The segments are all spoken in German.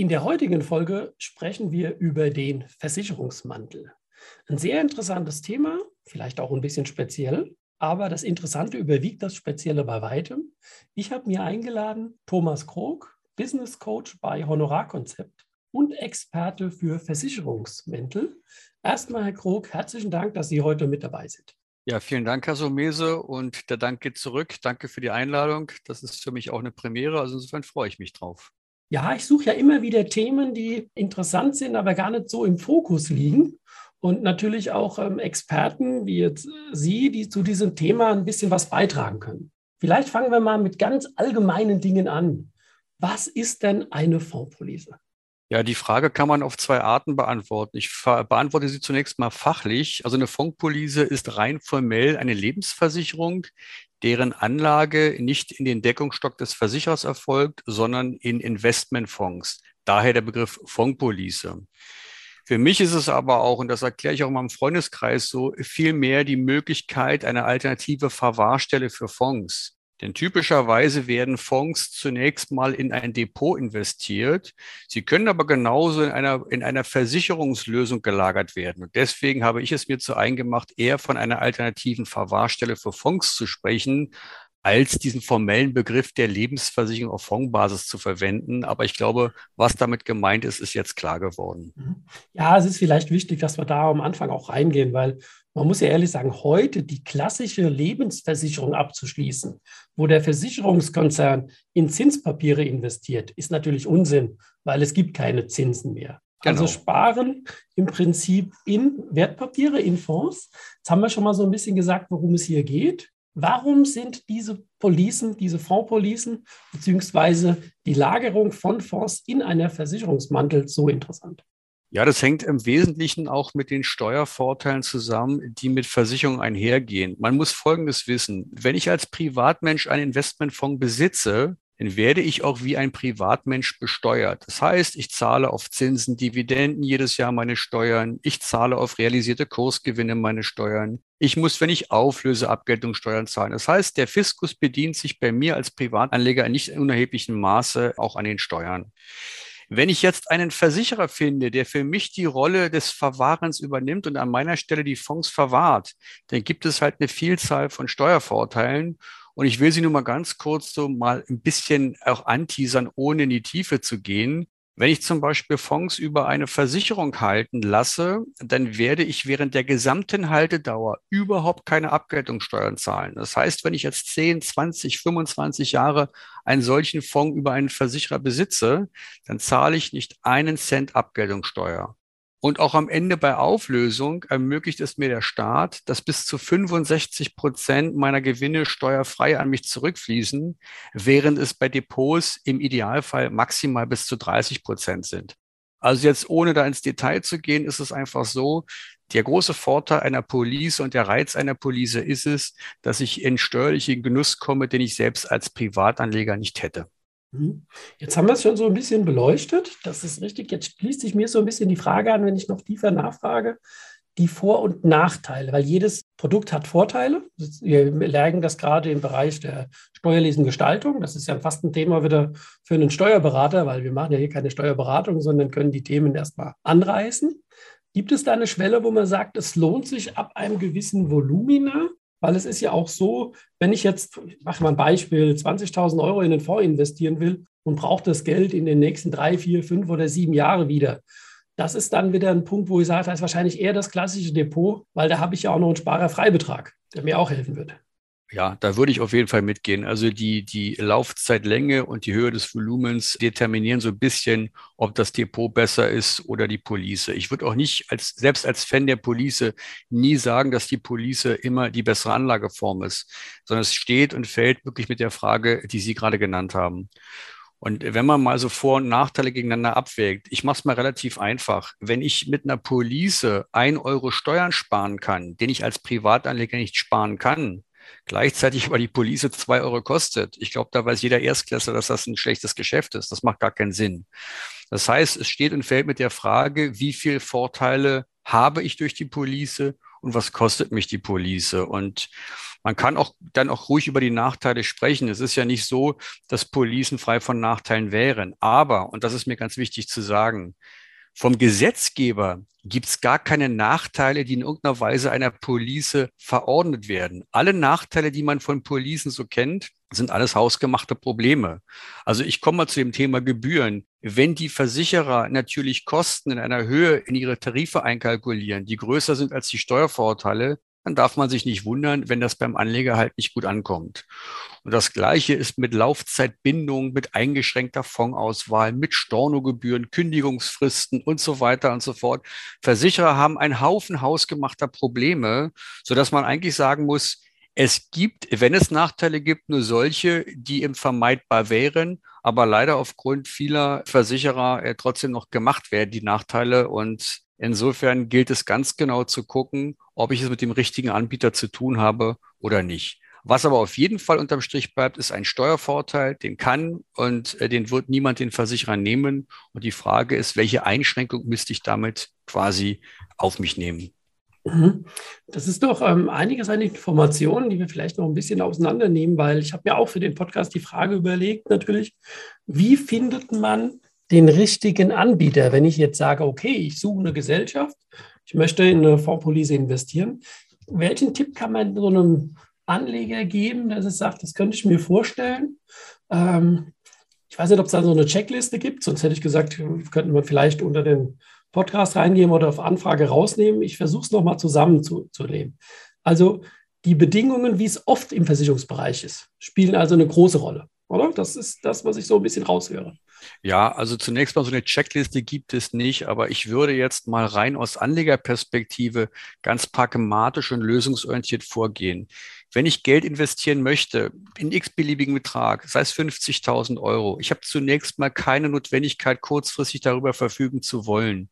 In der heutigen Folge sprechen wir über den Versicherungsmantel. Ein sehr interessantes Thema, vielleicht auch ein bisschen speziell, aber das Interessante überwiegt das Spezielle bei weitem. Ich habe mir eingeladen Thomas Krog, Business Coach bei Honorarkonzept und Experte für Versicherungsmäntel. Erstmal, Herr Krog, herzlichen Dank, dass Sie heute mit dabei sind. Ja, vielen Dank, Herr Somese. Und der Dank geht zurück. Danke für die Einladung. Das ist für mich auch eine Premiere. Also insofern freue ich mich drauf. Ja, ich suche ja immer wieder Themen, die interessant sind, aber gar nicht so im Fokus liegen. Und natürlich auch ähm, Experten wie jetzt Sie, die zu diesem Thema ein bisschen was beitragen können. Vielleicht fangen wir mal mit ganz allgemeinen Dingen an. Was ist denn eine Fondspolice? Ja, die Frage kann man auf zwei Arten beantworten. Ich beantworte sie zunächst mal fachlich. Also eine Fondspolice ist rein formell eine Lebensversicherung, deren Anlage nicht in den Deckungsstock des Versicherers erfolgt, sondern in Investmentfonds. Daher der Begriff Fondspolice. Für mich ist es aber auch, und das erkläre ich auch in meinem Freundeskreis so, vielmehr die Möglichkeit einer alternative Verwahrstelle für Fonds. Denn typischerweise werden Fonds zunächst mal in ein Depot investiert. Sie können aber genauso in einer, in einer Versicherungslösung gelagert werden. Und deswegen habe ich es mir zu eingemacht, eher von einer alternativen Verwahrstelle für Fonds zu sprechen, als diesen formellen Begriff der Lebensversicherung auf Fondsbasis zu verwenden. Aber ich glaube, was damit gemeint ist, ist jetzt klar geworden. Mhm. Ja, es ist vielleicht wichtig, dass wir da am Anfang auch reingehen, weil man muss ja ehrlich sagen, heute die klassische Lebensversicherung abzuschließen, wo der Versicherungskonzern in Zinspapiere investiert, ist natürlich Unsinn, weil es gibt keine Zinsen mehr. Also genau. Also sparen im Prinzip in Wertpapiere, in Fonds. Jetzt haben wir schon mal so ein bisschen gesagt, worum es hier geht. Warum sind diese Policen, diese Fondspolicen, beziehungsweise die Lagerung von Fonds in einer Versicherungsmantel so interessant? Ja, das hängt im Wesentlichen auch mit den Steuervorteilen zusammen, die mit Versicherungen einhergehen. Man muss Folgendes wissen. Wenn ich als Privatmensch einen Investmentfonds besitze, dann werde ich auch wie ein Privatmensch besteuert. Das heißt, ich zahle auf Zinsen, Dividenden jedes Jahr meine Steuern. Ich zahle auf realisierte Kursgewinne meine Steuern. Ich muss, wenn ich auflöse, Abgeltungssteuern zahlen. Das heißt, der Fiskus bedient sich bei mir als Privatanleger in nicht unerheblichem Maße auch an den Steuern. Wenn ich jetzt einen Versicherer finde, der für mich die Rolle des Verwahrens übernimmt und an meiner Stelle die Fonds verwahrt, dann gibt es halt eine Vielzahl von Steuervorteilen. Und ich will sie nur mal ganz kurz so mal ein bisschen auch anteasern, ohne in die Tiefe zu gehen. Wenn ich zum Beispiel Fonds über eine Versicherung halten lasse, dann werde ich während der gesamten Haltedauer überhaupt keine Abgeltungssteuern zahlen. Das heißt, wenn ich jetzt 10, 20, 25 Jahre einen solchen Fonds über einen Versicherer besitze, dann zahle ich nicht einen Cent Abgeltungssteuer. Und auch am Ende bei Auflösung ermöglicht es mir der Staat, dass bis zu 65 Prozent meiner Gewinne steuerfrei an mich zurückfließen, während es bei Depots im Idealfall maximal bis zu 30 Prozent sind. Also jetzt ohne da ins Detail zu gehen, ist es einfach so, der große Vorteil einer Police und der Reiz einer Police ist es, dass ich in steuerlichen Genuss komme, den ich selbst als Privatanleger nicht hätte. Mhm. Jetzt haben wir es schon so ein bisschen beleuchtet. Das ist richtig. Jetzt schließt sich mir so ein bisschen die Frage an, wenn ich noch tiefer nachfrage, die Vor- und Nachteile, weil jedes Produkt hat Vorteile. Wir lernen das gerade im Bereich der steuerlichen Gestaltung. Das ist ja fast ein Thema wieder für einen Steuerberater, weil wir machen ja hier keine Steuerberatung, sondern können die Themen erstmal anreißen. Gibt es da eine Schwelle, wo man sagt, es lohnt sich ab einem gewissen Volumina weil es ist ja auch so, wenn ich jetzt, ich mache mal ein Beispiel, 20.000 Euro in den Fonds investieren will und brauche das Geld in den nächsten drei, vier, fünf oder sieben Jahre wieder. Das ist dann wieder ein Punkt, wo ich sage, das ist wahrscheinlich eher das klassische Depot, weil da habe ich ja auch noch einen Sparerfreibetrag, der mir auch helfen wird. Ja, da würde ich auf jeden Fall mitgehen. Also die, die Laufzeitlänge und die Höhe des Volumens determinieren so ein bisschen, ob das Depot besser ist oder die Police. Ich würde auch nicht als, selbst als Fan der Police nie sagen, dass die Police immer die bessere Anlageform ist, sondern es steht und fällt wirklich mit der Frage, die Sie gerade genannt haben. Und wenn man mal so Vor- und Nachteile gegeneinander abwägt, ich mache es mal relativ einfach. Wenn ich mit einer Police ein Euro Steuern sparen kann, den ich als Privatanleger nicht sparen kann, gleichzeitig aber die Police zwei Euro kostet, ich glaube, da weiß jeder Erstklässler, dass das ein schlechtes Geschäft ist. Das macht gar keinen Sinn. Das heißt, es steht und fällt mit der Frage, wie viel Vorteile habe ich durch die Police und was kostet mich die Police? Und man kann auch dann auch ruhig über die Nachteile sprechen. Es ist ja nicht so, dass Policen frei von Nachteilen wären. Aber, und das ist mir ganz wichtig zu sagen, vom Gesetzgeber gibt es gar keine Nachteile, die in irgendeiner Weise einer Police verordnet werden. Alle Nachteile, die man von Policen so kennt, sind alles hausgemachte Probleme. Also ich komme mal zu dem Thema Gebühren. Wenn die Versicherer natürlich Kosten in einer Höhe in ihre Tarife einkalkulieren, die größer sind als die Steuervorteile, dann darf man sich nicht wundern, wenn das beim Anleger halt nicht gut ankommt. Und das Gleiche ist mit Laufzeitbindung, mit eingeschränkter Fondsauswahl, mit Stornogebühren, Kündigungsfristen und so weiter und so fort. Versicherer haben einen Haufen hausgemachter Probleme, sodass man eigentlich sagen muss, es gibt, wenn es Nachteile gibt, nur solche, die im vermeidbar wären, aber leider aufgrund vieler Versicherer äh, trotzdem noch gemacht werden, die Nachteile. Und insofern gilt es ganz genau zu gucken, ob ich es mit dem richtigen Anbieter zu tun habe oder nicht. Was aber auf jeden Fall unterm Strich bleibt, ist ein Steuervorteil, den kann und äh, den wird niemand den Versicherer nehmen. Und die Frage ist, welche Einschränkung müsste ich damit quasi auf mich nehmen? Mhm. Das ist doch ähm, einiges an Informationen, die wir vielleicht noch ein bisschen auseinandernehmen, weil ich habe mir auch für den Podcast die Frage überlegt, natürlich, wie findet man den richtigen Anbieter, wenn ich jetzt sage, okay, ich suche eine Gesellschaft, ich möchte in eine Fondspolice investieren. Welchen Tipp kann man so einem Anleger geben, der sagt, das könnte ich mir vorstellen? Ähm, ich weiß nicht, ob es da so eine Checkliste gibt, sonst hätte ich gesagt, könnten wir vielleicht unter den Podcast reingeben oder auf Anfrage rausnehmen. Ich versuche es nochmal zusammenzulegen. Also die Bedingungen, wie es oft im Versicherungsbereich ist, spielen also eine große Rolle, oder? Das ist das, was ich so ein bisschen raushöre. Ja, also zunächst mal so eine Checkliste gibt es nicht, aber ich würde jetzt mal rein aus Anlegerperspektive ganz pragmatisch und lösungsorientiert vorgehen. Wenn ich Geld investieren möchte, in x-beliebigen Betrag, sei es 50.000 Euro, ich habe zunächst mal keine Notwendigkeit, kurzfristig darüber verfügen zu wollen.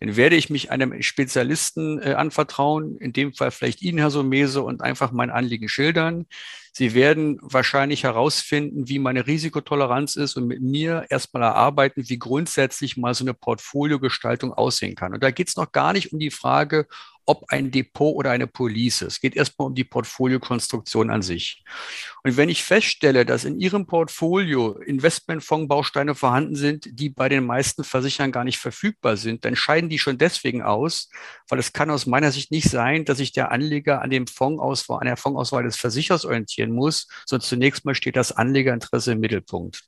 Dann werde ich mich einem Spezialisten äh, anvertrauen, in dem Fall vielleicht Ihnen, Herr Somese, und einfach mein Anliegen schildern. Sie werden wahrscheinlich herausfinden, wie meine Risikotoleranz ist und mit mir erstmal erarbeiten, wie grundsätzlich mal so eine Portfoliogestaltung aussehen kann. Und da geht es noch gar nicht um die Frage, ob ein Depot oder eine Police. Es geht erstmal um die Portfoliokonstruktion an sich. Und wenn ich feststelle, dass in Ihrem Portfolio Investmentfondsbausteine vorhanden sind, die bei den meisten Versicherern gar nicht verfügbar sind, dann scheiden die schon deswegen aus, weil es kann aus meiner Sicht nicht sein, dass sich der Anleger an dem Fondsauswahl, an der Fondsauswahl des Versichers orientieren muss, sondern zunächst mal steht das Anlegerinteresse im Mittelpunkt.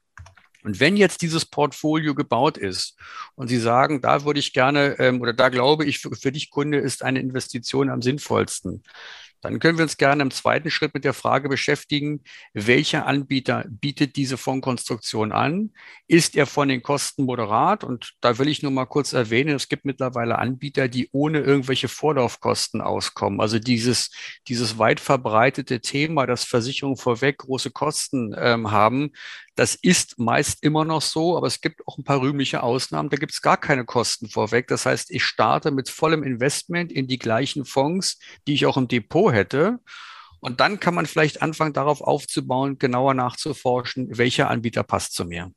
Und wenn jetzt dieses Portfolio gebaut ist und Sie sagen, da würde ich gerne ähm, oder da glaube ich, für, für dich Kunde ist eine Investition am sinnvollsten, dann können wir uns gerne im zweiten Schritt mit der Frage beschäftigen, welcher Anbieter bietet diese Fondskonstruktion an? Ist er von den Kosten moderat? Und da will ich nur mal kurz erwähnen, es gibt mittlerweile Anbieter, die ohne irgendwelche Vorlaufkosten auskommen. Also dieses, dieses weit verbreitete Thema, dass Versicherungen vorweg große Kosten ähm, haben, das ist meist immer noch so, aber es gibt auch ein paar rühmliche Ausnahmen. Da gibt es gar keine Kosten vorweg. Das heißt, ich starte mit vollem Investment in die gleichen Fonds, die ich auch im Depot hätte. Und dann kann man vielleicht anfangen, darauf aufzubauen, genauer nachzuforschen, welcher Anbieter passt zu mir.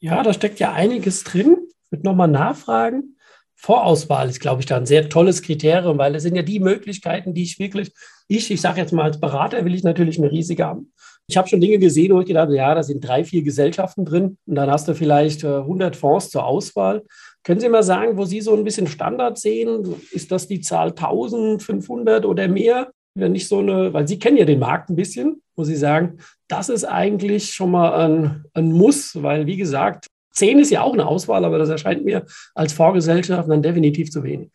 Ja, da steckt ja einiges drin. Ich würde nochmal nachfragen. Vorauswahl ist, glaube ich, da ein sehr tolles Kriterium, weil es sind ja die Möglichkeiten, die ich wirklich, ich, ich sage jetzt mal als Berater, will ich natürlich eine riesige haben. Ich habe schon Dinge gesehen, wo ich gedacht habe, ja, da sind drei, vier Gesellschaften drin und dann hast du vielleicht 100 äh, Fonds zur Auswahl. Können Sie mal sagen, wo Sie so ein bisschen Standard sehen? Ist das die Zahl 1500 oder mehr? Nicht so eine, weil Sie kennen ja den Markt ein bisschen, wo Sie sagen, das ist eigentlich schon mal ein, ein Muss, weil wie gesagt, 10 ist ja auch eine Auswahl, aber das erscheint mir als Vorgesellschaft dann definitiv zu wenig.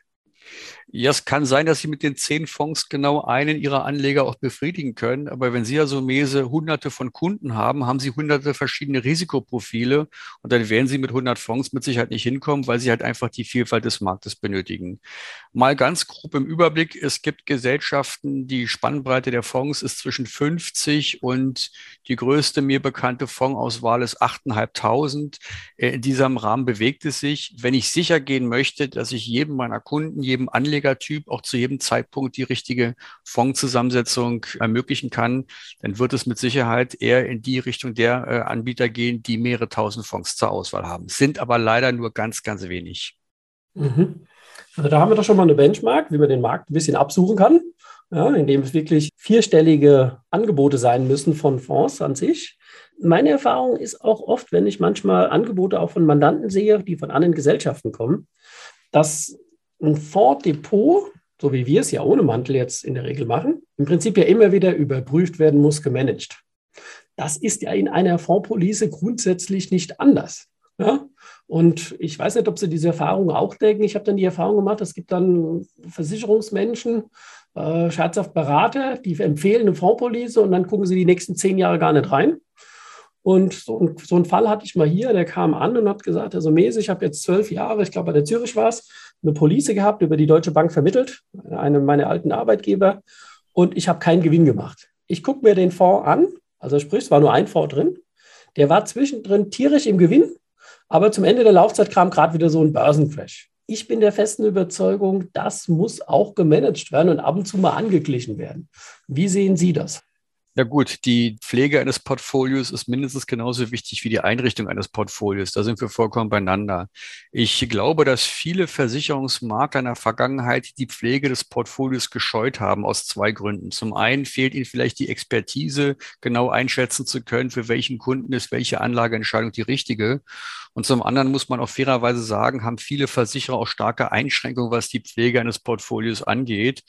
Ja, es kann sein, dass Sie mit den zehn Fonds genau einen Ihrer Anleger auch befriedigen können. Aber wenn Sie also Mese hunderte von Kunden haben, haben Sie hunderte verschiedene Risikoprofile und dann werden Sie mit 100 Fonds mit Sicherheit nicht hinkommen, weil Sie halt einfach die Vielfalt des Marktes benötigen. Mal ganz grob im Überblick. Es gibt Gesellschaften, die Spannbreite der Fonds ist zwischen 50 und die größte mir bekannte Fondsauswahl ist 8.500. Äh, in diesem Rahmen bewegt es sich. Wenn ich sicher gehen möchte, dass ich jedem meiner Kunden, jedem Anleger Anlegertyp auch zu jedem Zeitpunkt die richtige Fondszusammensetzung ermöglichen kann, dann wird es mit Sicherheit eher in die Richtung der äh, Anbieter gehen, die mehrere tausend Fonds zur Auswahl haben. Sind aber leider nur ganz, ganz wenig. Mhm. Also da haben wir doch schon mal eine Benchmark, wie man den Markt ein bisschen absuchen kann, ja, indem es wirklich vierstellige Angebote sein müssen von Fonds an sich. Meine Erfahrung ist auch oft, wenn ich manchmal Angebote auch von Mandanten sehe, die von anderen Gesellschaften kommen, dass ein Fonddepot, so wie wir es ja ohne Mantel jetzt in der Regel machen, im Prinzip ja immer wieder überprüft werden muss, gemanagt. Das ist ja in einer Fondspolice grundsätzlich nicht anders. Ja? Und ich weiß nicht, ob Sie diese Erfahrung auch denken. Ich habe dann die Erfahrung gemacht, es gibt dann Versicherungsmenschen, äh, scherzhaft Berater, die empfehlen eine Fondspolice und dann gucken sie die nächsten zehn Jahre gar nicht rein. Und so, ein, so einen Fall hatte ich mal hier, der kam an und hat gesagt, also Mese, ich habe jetzt zwölf Jahre, ich glaube bei der Zürich war es, eine Police gehabt, über die Deutsche Bank vermittelt, einem meiner alten Arbeitgeber, und ich habe keinen Gewinn gemacht. Ich gucke mir den Fonds an, also sprich, es war nur ein Fonds drin, der war zwischendrin tierisch im Gewinn, aber zum Ende der Laufzeit kam gerade wieder so ein Börsencrash. Ich bin der festen Überzeugung, das muss auch gemanagt werden und ab und zu mal angeglichen werden. Wie sehen Sie das? Ja gut, die Pflege eines Portfolios ist mindestens genauso wichtig wie die Einrichtung eines Portfolios. Da sind wir vollkommen beieinander. Ich glaube, dass viele Versicherungsmakler in der Vergangenheit die Pflege des Portfolios gescheut haben aus zwei Gründen. Zum einen fehlt ihnen vielleicht die Expertise, genau einschätzen zu können, für welchen Kunden ist welche Anlageentscheidung die richtige. Und zum anderen muss man auch fairerweise sagen, haben viele Versicherer auch starke Einschränkungen, was die Pflege eines Portfolios angeht.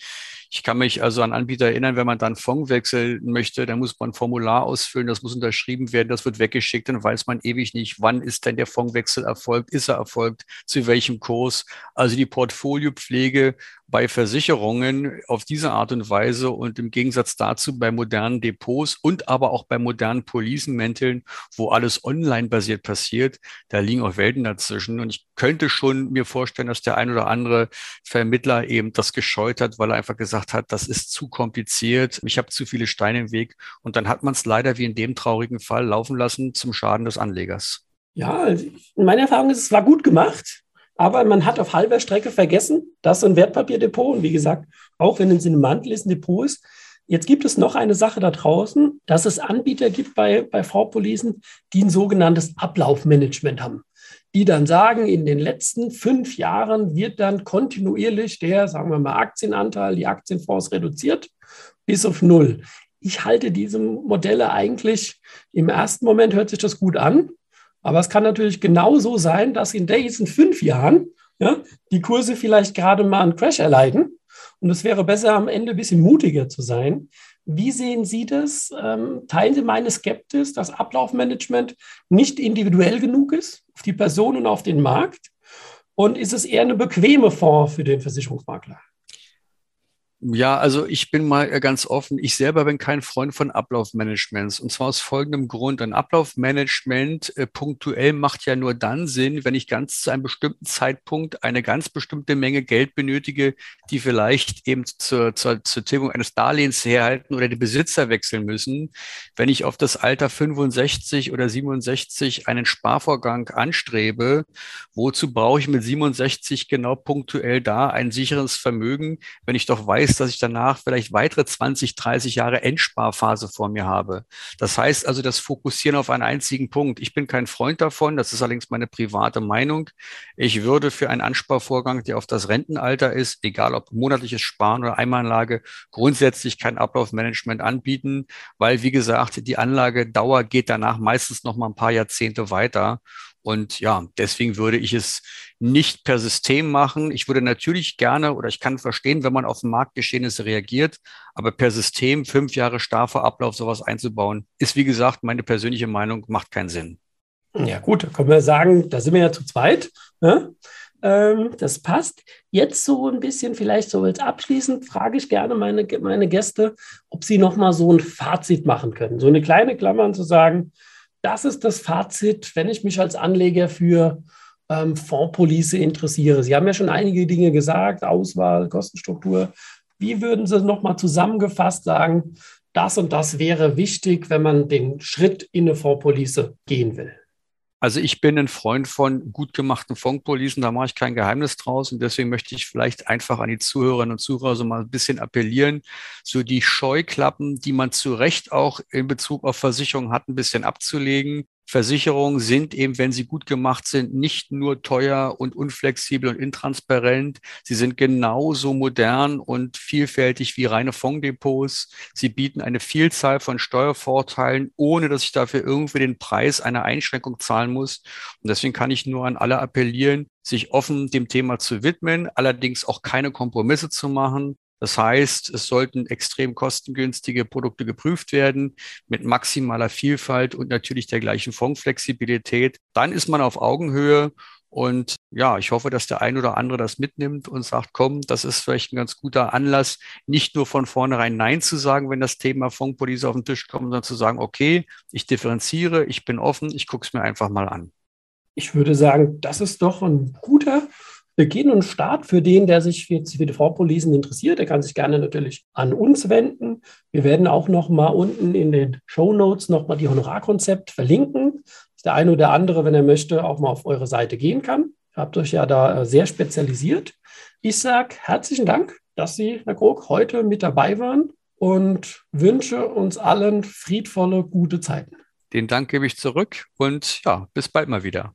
Ich kann mich also an Anbieter erinnern, wenn man dann Fonds wechseln möchte, dann muss man ein Formular ausfüllen, das muss unterschrieben werden, das wird weggeschickt, dann weiß man ewig nicht, wann ist denn der Fondswechsel erfolgt, ist er erfolgt, zu welchem Kurs. Also die Portfoliopflege bei Versicherungen auf diese Art und Weise und im Gegensatz dazu bei modernen Depots und aber auch bei modernen Policenmänteln, wo alles online basiert passiert, da liegen auch Welten dazwischen. Und ich könnte schon mir vorstellen, dass der ein oder andere Vermittler eben das gescheut hat, weil er einfach gesagt hat, das ist zu kompliziert, ich habe zu viele Steine im Weg. Und dann hat man es leider wie in dem traurigen Fall laufen lassen zum Schaden des Anlegers. Ja, also in meiner Erfahrung ist es war gut gemacht. Aber man hat auf halber Strecke vergessen, dass ein Wertpapierdepot, und wie gesagt, auch wenn es in einem Mantel ist, ein Depot ist. Jetzt gibt es noch eine Sache da draußen, dass es Anbieter gibt bei, bei V-Policen, die ein sogenanntes Ablaufmanagement haben. Die dann sagen, in den letzten fünf Jahren wird dann kontinuierlich der, sagen wir mal, Aktienanteil, die Aktienfonds reduziert bis auf null. Ich halte diese Modelle eigentlich, im ersten Moment hört sich das gut an, aber es kann natürlich genauso sein, dass in diesen fünf Jahren ja, die Kurse vielleicht gerade mal einen Crash erleiden. Und es wäre besser, am Ende ein bisschen mutiger zu sein. Wie sehen Sie das? Ähm, teilen Sie meine Skeptis, dass Ablaufmanagement nicht individuell genug ist auf die Person und auf den Markt? Und ist es eher eine bequeme Fonds für den Versicherungsmakler? Ja, also ich bin mal äh, ganz offen. Ich selber bin kein Freund von Ablaufmanagements. Und zwar aus folgendem Grund. Ein Ablaufmanagement äh, punktuell macht ja nur dann Sinn, wenn ich ganz zu einem bestimmten Zeitpunkt eine ganz bestimmte Menge Geld benötige, die vielleicht eben zur, zur, zur Tilgung eines Darlehens herhalten oder die Besitzer wechseln müssen. Wenn ich auf das Alter 65 oder 67 einen Sparvorgang anstrebe, wozu brauche ich mit 67 genau punktuell da ein sicheres Vermögen, wenn ich doch weiß, dass ich danach vielleicht weitere 20, 30 Jahre Endsparphase vor mir habe. Das heißt also das Fokussieren auf einen einzigen Punkt. Ich bin kein Freund davon, das ist allerdings meine private Meinung. Ich würde für einen Ansparvorgang, der auf das Rentenalter ist, egal ob monatliches Sparen oder Einmalanlage, grundsätzlich kein Ablaufmanagement anbieten, weil wie gesagt, die Anlagedauer geht danach meistens noch mal ein paar Jahrzehnte weiter. Und ja, deswegen würde ich es nicht per System machen. Ich würde natürlich gerne oder ich kann verstehen, wenn man auf Marktgeschehnisse reagiert, aber per System fünf Jahre starr vor Ablauf sowas einzubauen, ist wie gesagt meine persönliche Meinung, macht keinen Sinn. Ja gut, da können wir sagen, da sind wir ja zu zweit. Ne? Ähm, das passt. Jetzt so ein bisschen, vielleicht so als abschließend, frage ich gerne meine, meine Gäste, ob sie nochmal so ein Fazit machen können. So eine kleine Klammer zu sagen, das ist das Fazit, wenn ich mich als Anleger für ähm, Fondspolice interessiere. Sie haben ja schon einige Dinge gesagt, Auswahl, Kostenstruktur. Wie würden Sie nochmal zusammengefasst sagen, das und das wäre wichtig, wenn man den Schritt in eine Fondspolice gehen will? Also ich bin ein Freund von gut gemachten Fondpolisen, da mache ich kein Geheimnis draus. Und deswegen möchte ich vielleicht einfach an die Zuhörerinnen und Zuhörer so mal ein bisschen appellieren, so die Scheuklappen, die man zu Recht auch in Bezug auf Versicherungen hat, ein bisschen abzulegen Versicherungen sind eben, wenn sie gut gemacht sind, nicht nur teuer und unflexibel und intransparent. Sie sind genauso modern und vielfältig wie reine Fonddepots. Sie bieten eine Vielzahl von Steuervorteilen, ohne dass ich dafür irgendwie den Preis einer Einschränkung zahlen muss. Und deswegen kann ich nur an alle appellieren, sich offen dem Thema zu widmen, allerdings auch keine Kompromisse zu machen, das heißt, es sollten extrem kostengünstige Produkte geprüft werden mit maximaler Vielfalt und natürlich der gleichen Fondsflexibilität. Dann ist man auf Augenhöhe und ja, ich hoffe, dass der ein oder andere das mitnimmt und sagt, komm, das ist vielleicht ein ganz guter Anlass, nicht nur von vornherein Nein zu sagen, wenn das Thema Fondspolice auf den Tisch kommt, sondern zu sagen, okay, ich differenziere, ich bin offen, ich gucke es mir einfach mal an. Ich würde sagen, das ist doch ein guter Beginn und Start für den, der sich für, die Vorpolisen interessiert. Der kann sich gerne natürlich an uns wenden. Wir werden auch noch mal unten in den Show Notes noch mal die Honorarkonzept verlinken, der eine oder andere, wenn er möchte, auch mal auf eure Seite gehen kann. Ihr habt euch ja da äh, sehr spezialisiert. Ich sage herzlichen Dank, dass Sie, Herr Krog, heute mit dabei waren und wünsche uns allen friedvolle, gute Zeiten. Den Dank gebe ich zurück und ja, bis bald mal wieder.